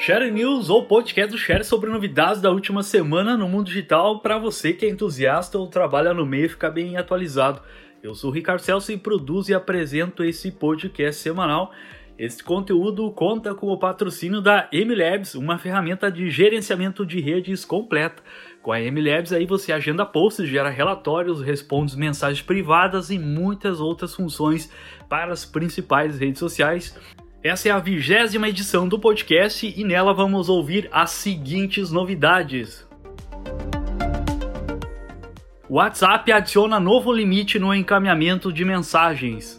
Share News ou podcast do Share sobre novidades da última semana no mundo digital para você que é entusiasta ou trabalha no meio ficar bem atualizado. Eu sou o Ricardo Celso e produzo e apresento esse podcast semanal. Este conteúdo conta com o patrocínio da MLabs, uma ferramenta de gerenciamento de redes completa. Com a MLabs aí você agenda posts, gera relatórios, responde mensagens privadas e muitas outras funções para as principais redes sociais. Essa é a vigésima edição do podcast e nela vamos ouvir as seguintes novidades. WhatsApp adiciona novo limite no encaminhamento de mensagens.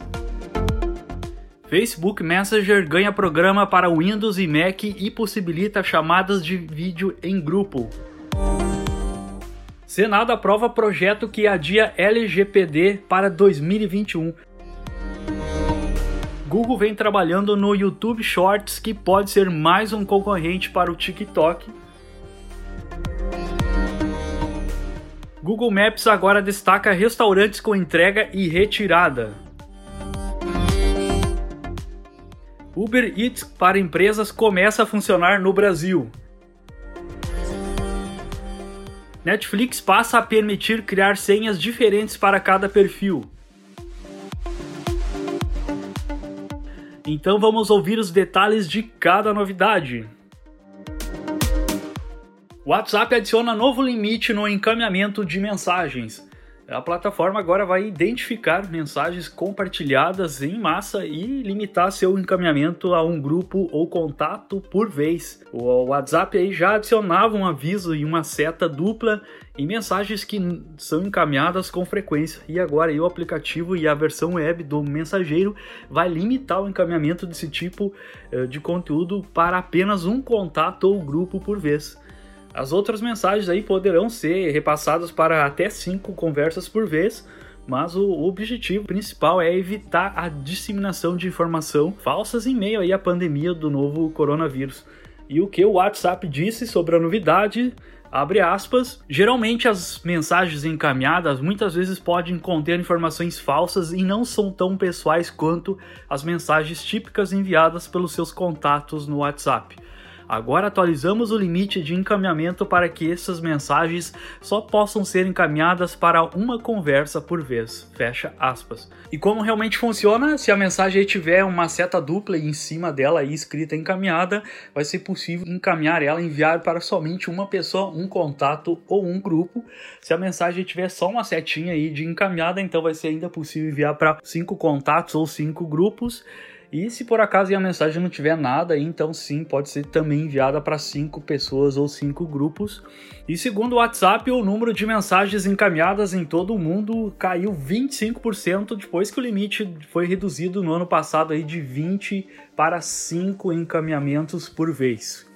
Facebook Messenger ganha programa para Windows e Mac e possibilita chamadas de vídeo em grupo. Senado aprova projeto que adia LGPD para 2021. Google vem trabalhando no YouTube Shorts, que pode ser mais um concorrente para o TikTok. Google Maps agora destaca restaurantes com entrega e retirada. Uber Eats para empresas começa a funcionar no Brasil. Netflix passa a permitir criar senhas diferentes para cada perfil. Então vamos ouvir os detalhes de cada novidade. WhatsApp adiciona novo limite no encaminhamento de mensagens. A plataforma agora vai identificar mensagens compartilhadas em massa e limitar seu encaminhamento a um grupo ou contato por vez. O WhatsApp aí já adicionava um aviso e uma seta dupla em mensagens que são encaminhadas com frequência. E agora aí, o aplicativo e a versão web do mensageiro vai limitar o encaminhamento desse tipo eh, de conteúdo para apenas um contato ou grupo por vez. As outras mensagens aí poderão ser repassadas para até cinco conversas por vez, mas o objetivo principal é evitar a disseminação de informação falsas em meio aí à pandemia do novo coronavírus. E o que o WhatsApp disse sobre a novidade Abre aspas. Geralmente as mensagens encaminhadas muitas vezes podem conter informações falsas e não são tão pessoais quanto as mensagens típicas enviadas pelos seus contatos no WhatsApp. Agora atualizamos o limite de encaminhamento para que essas mensagens só possam ser encaminhadas para uma conversa por vez. Fecha aspas. E como realmente funciona? Se a mensagem tiver uma seta dupla em cima dela e escrita encaminhada, vai ser possível encaminhar ela, enviar para somente uma pessoa, um contato ou um grupo. Se a mensagem tiver só uma setinha aí de encaminhada, então vai ser ainda possível enviar para cinco contatos ou cinco grupos. E se por acaso a mensagem não tiver nada, então sim, pode ser também enviada para cinco pessoas ou cinco grupos. E segundo o WhatsApp, o número de mensagens encaminhadas em todo o mundo caiu 25% depois que o limite foi reduzido no ano passado aí de 20 para 5 encaminhamentos por vez.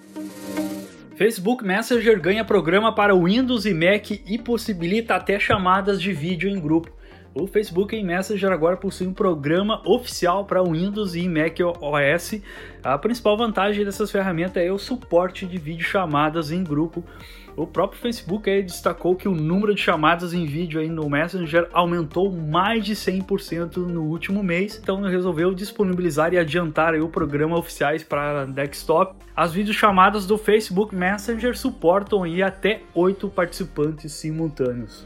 Facebook Messenger ganha programa para Windows e Mac e possibilita até chamadas de vídeo em grupo. O Facebook em Messenger agora possui um programa oficial para Windows e Mac OS. A principal vantagem dessas ferramentas é o suporte de videochamadas em grupo. O próprio Facebook destacou que o número de chamadas em vídeo aí no Messenger aumentou mais de 100% no último mês, então resolveu disponibilizar e adiantar o programa oficiais para desktop. As videochamadas do Facebook Messenger suportam aí até 8 participantes simultâneos.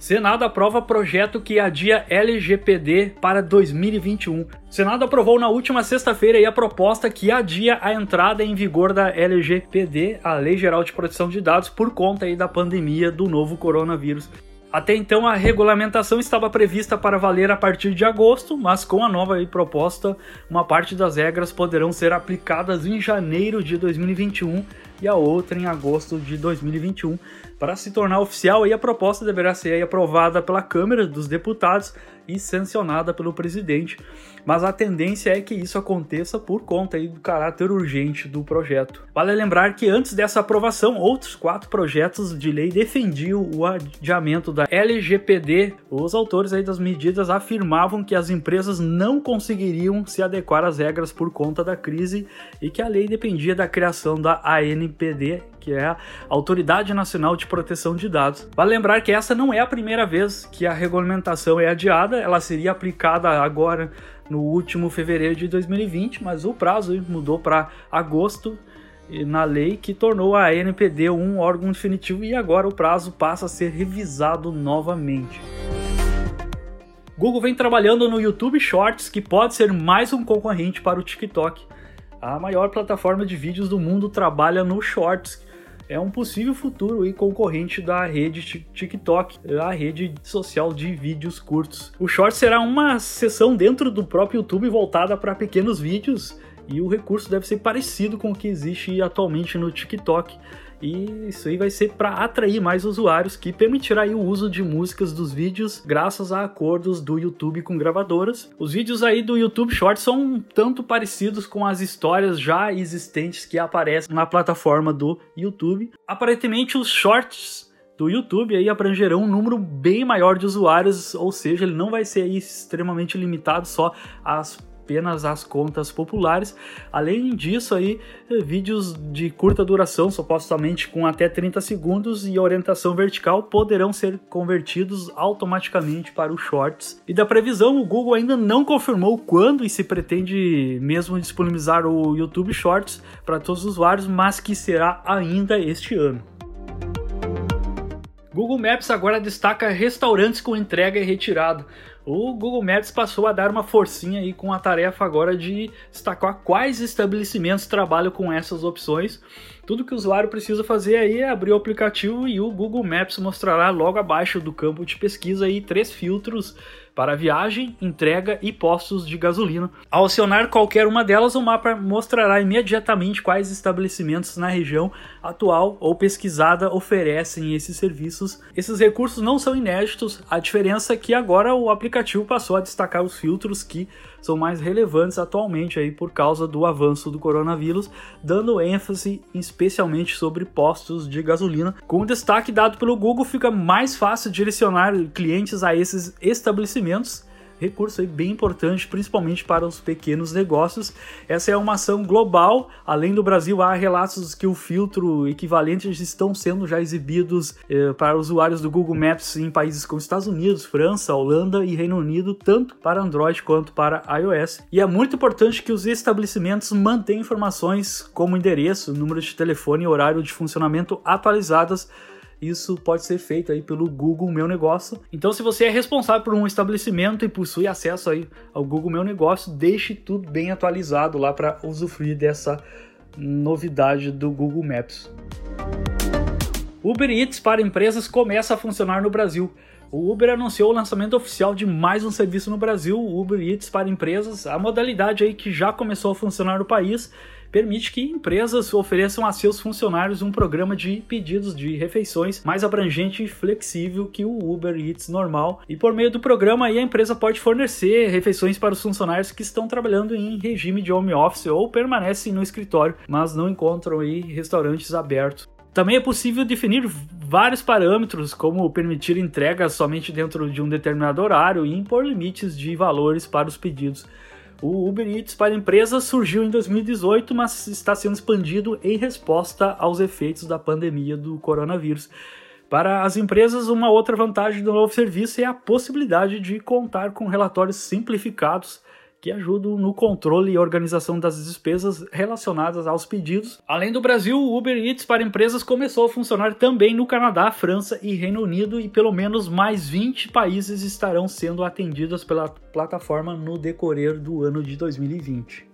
Senado aprova projeto que adia LGPD para 2021. Senado aprovou na última sexta-feira a proposta que adia a entrada em vigor da LGPD, a Lei Geral de Proteção de Dados, por conta aí da pandemia do novo coronavírus. Até então, a regulamentação estava prevista para valer a partir de agosto, mas com a nova proposta, uma parte das regras poderão ser aplicadas em janeiro de 2021 e a outra em agosto de 2021. Para se tornar oficial, a proposta deverá ser aprovada pela Câmara dos Deputados e sancionada pelo presidente, mas a tendência é que isso aconteça por conta do caráter urgente do projeto. Vale lembrar que antes dessa aprovação, outros quatro projetos de lei defendiam o adiamento da LGPD. Os autores das medidas afirmavam que as empresas não conseguiriam se adequar às regras por conta da crise e que a lei dependia da criação da ANPD, que é a Autoridade Nacional de Proteção de Dados. Vale lembrar que essa não é a primeira vez que a regulamentação é adiada, ela seria aplicada agora no último fevereiro de 2020, mas o prazo mudou para agosto na lei que tornou a NPD um órgão definitivo e agora o prazo passa a ser revisado novamente. Google vem trabalhando no YouTube Shorts, que pode ser mais um concorrente para o TikTok. A maior plataforma de vídeos do mundo trabalha no Shorts, é um possível futuro e concorrente da rede TikTok, a rede social de vídeos curtos. O Short será uma seção dentro do próprio YouTube voltada para pequenos vídeos e o recurso deve ser parecido com o que existe atualmente no TikTok. E isso aí vai ser para atrair mais usuários, que permitirá o uso de músicas dos vídeos graças a acordos do YouTube com gravadoras. Os vídeos aí do YouTube Shorts são um tanto parecidos com as histórias já existentes que aparecem na plataforma do YouTube. Aparentemente os Shorts do YouTube aí abrangerão um número bem maior de usuários, ou seja, ele não vai ser extremamente limitado só às apenas as contas populares. Além disso, aí, vídeos de curta duração, supostamente com até 30 segundos e orientação vertical, poderão ser convertidos automaticamente para os shorts. E da previsão, o Google ainda não confirmou quando e se pretende mesmo disponibilizar o YouTube Shorts para todos os usuários, mas que será ainda este ano. Google Maps agora destaca restaurantes com entrega e retirada o Google Maps passou a dar uma forcinha aí com a tarefa agora de destacar quais estabelecimentos trabalham com essas opções. Tudo que o usuário precisa fazer aí é abrir o aplicativo e o Google Maps mostrará logo abaixo do campo de pesquisa aí três filtros para viagem, entrega e postos de gasolina. Ao acionar qualquer uma delas, o mapa mostrará imediatamente quais estabelecimentos na região atual ou pesquisada oferecem esses serviços. Esses recursos não são inéditos, a diferença é que agora o aplicativo passou a destacar os filtros que são mais relevantes atualmente aí por causa do avanço do coronavírus, dando ênfase especialmente sobre postos de gasolina. Com o destaque dado pelo Google, fica mais fácil direcionar clientes a esses estabelecimentos recurso aí bem importante, principalmente para os pequenos negócios. Essa é uma ação global. Além do Brasil, há relatos que o filtro equivalente estão sendo já exibidos eh, para usuários do Google Maps em países como Estados Unidos, França, Holanda e Reino Unido, tanto para Android quanto para iOS. E é muito importante que os estabelecimentos mantenham informações como endereço, número de telefone e horário de funcionamento atualizadas isso pode ser feito aí pelo Google Meu Negócio. Então, se você é responsável por um estabelecimento e possui acesso aí ao Google Meu Negócio, deixe tudo bem atualizado lá para usufruir dessa novidade do Google Maps. Uber Eats para empresas começa a funcionar no Brasil. O Uber anunciou o lançamento oficial de mais um serviço no Brasil, o Uber Eats para empresas, a modalidade aí que já começou a funcionar no país permite que empresas ofereçam a seus funcionários um programa de pedidos de refeições mais abrangente e flexível que o Uber Eats normal. E por meio do programa a empresa pode fornecer refeições para os funcionários que estão trabalhando em regime de home office ou permanecem no escritório, mas não encontram aí restaurantes abertos. Também é possível definir vários parâmetros, como permitir entregas somente dentro de um determinado horário e impor limites de valores para os pedidos. O Uber Eats para empresas surgiu em 2018, mas está sendo expandido em resposta aos efeitos da pandemia do coronavírus. Para as empresas, uma outra vantagem do novo serviço é a possibilidade de contar com relatórios simplificados que ajudam no controle e organização das despesas relacionadas aos pedidos. Além do Brasil, o Uber Eats para empresas começou a funcionar também no Canadá, França e Reino Unido, e pelo menos mais 20 países estarão sendo atendidos pela plataforma no decorrer do ano de 2020.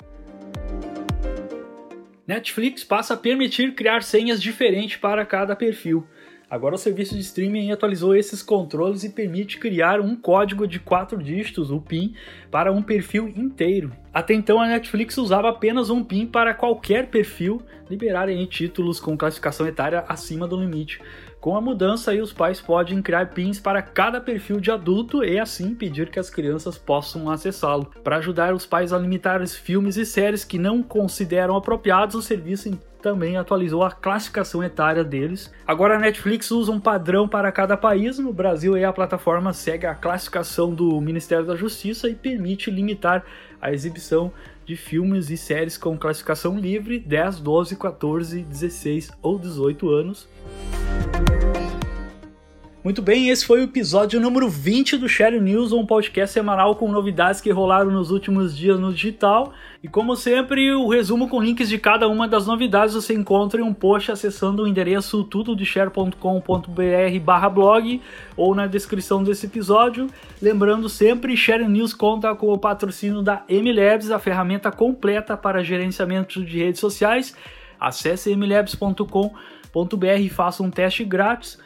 Netflix passa a permitir criar senhas diferentes para cada perfil. Agora o serviço de streaming atualizou esses controles e permite criar um código de quatro dígitos, o PIN, para um perfil inteiro. Até então a Netflix usava apenas um PIN para qualquer perfil liberar em títulos com classificação etária acima do limite. Com a mudança, os pais podem criar pins para cada perfil de adulto e assim impedir que as crianças possam acessá-lo. Para ajudar os pais a limitar os filmes e séries que não consideram apropriados, o serviço também atualizou a classificação etária deles. Agora a Netflix usa um padrão para cada país. No Brasil, a plataforma segue a classificação do Ministério da Justiça e permite limitar a exibição de filmes e séries com classificação livre 10, 12, 14, 16 ou 18 anos. Muito bem, esse foi o episódio número 20 do Share News, um podcast semanal com novidades que rolaram nos últimos dias no digital. E como sempre, o resumo com links de cada uma das novidades você encontra em um post acessando o endereço tudodeshare.com.br/blog ou na descrição desse episódio. Lembrando sempre, Share News conta com o patrocínio da MLabs, a ferramenta completa para gerenciamento de redes sociais. Acesse mlabs.com.br e faça um teste grátis.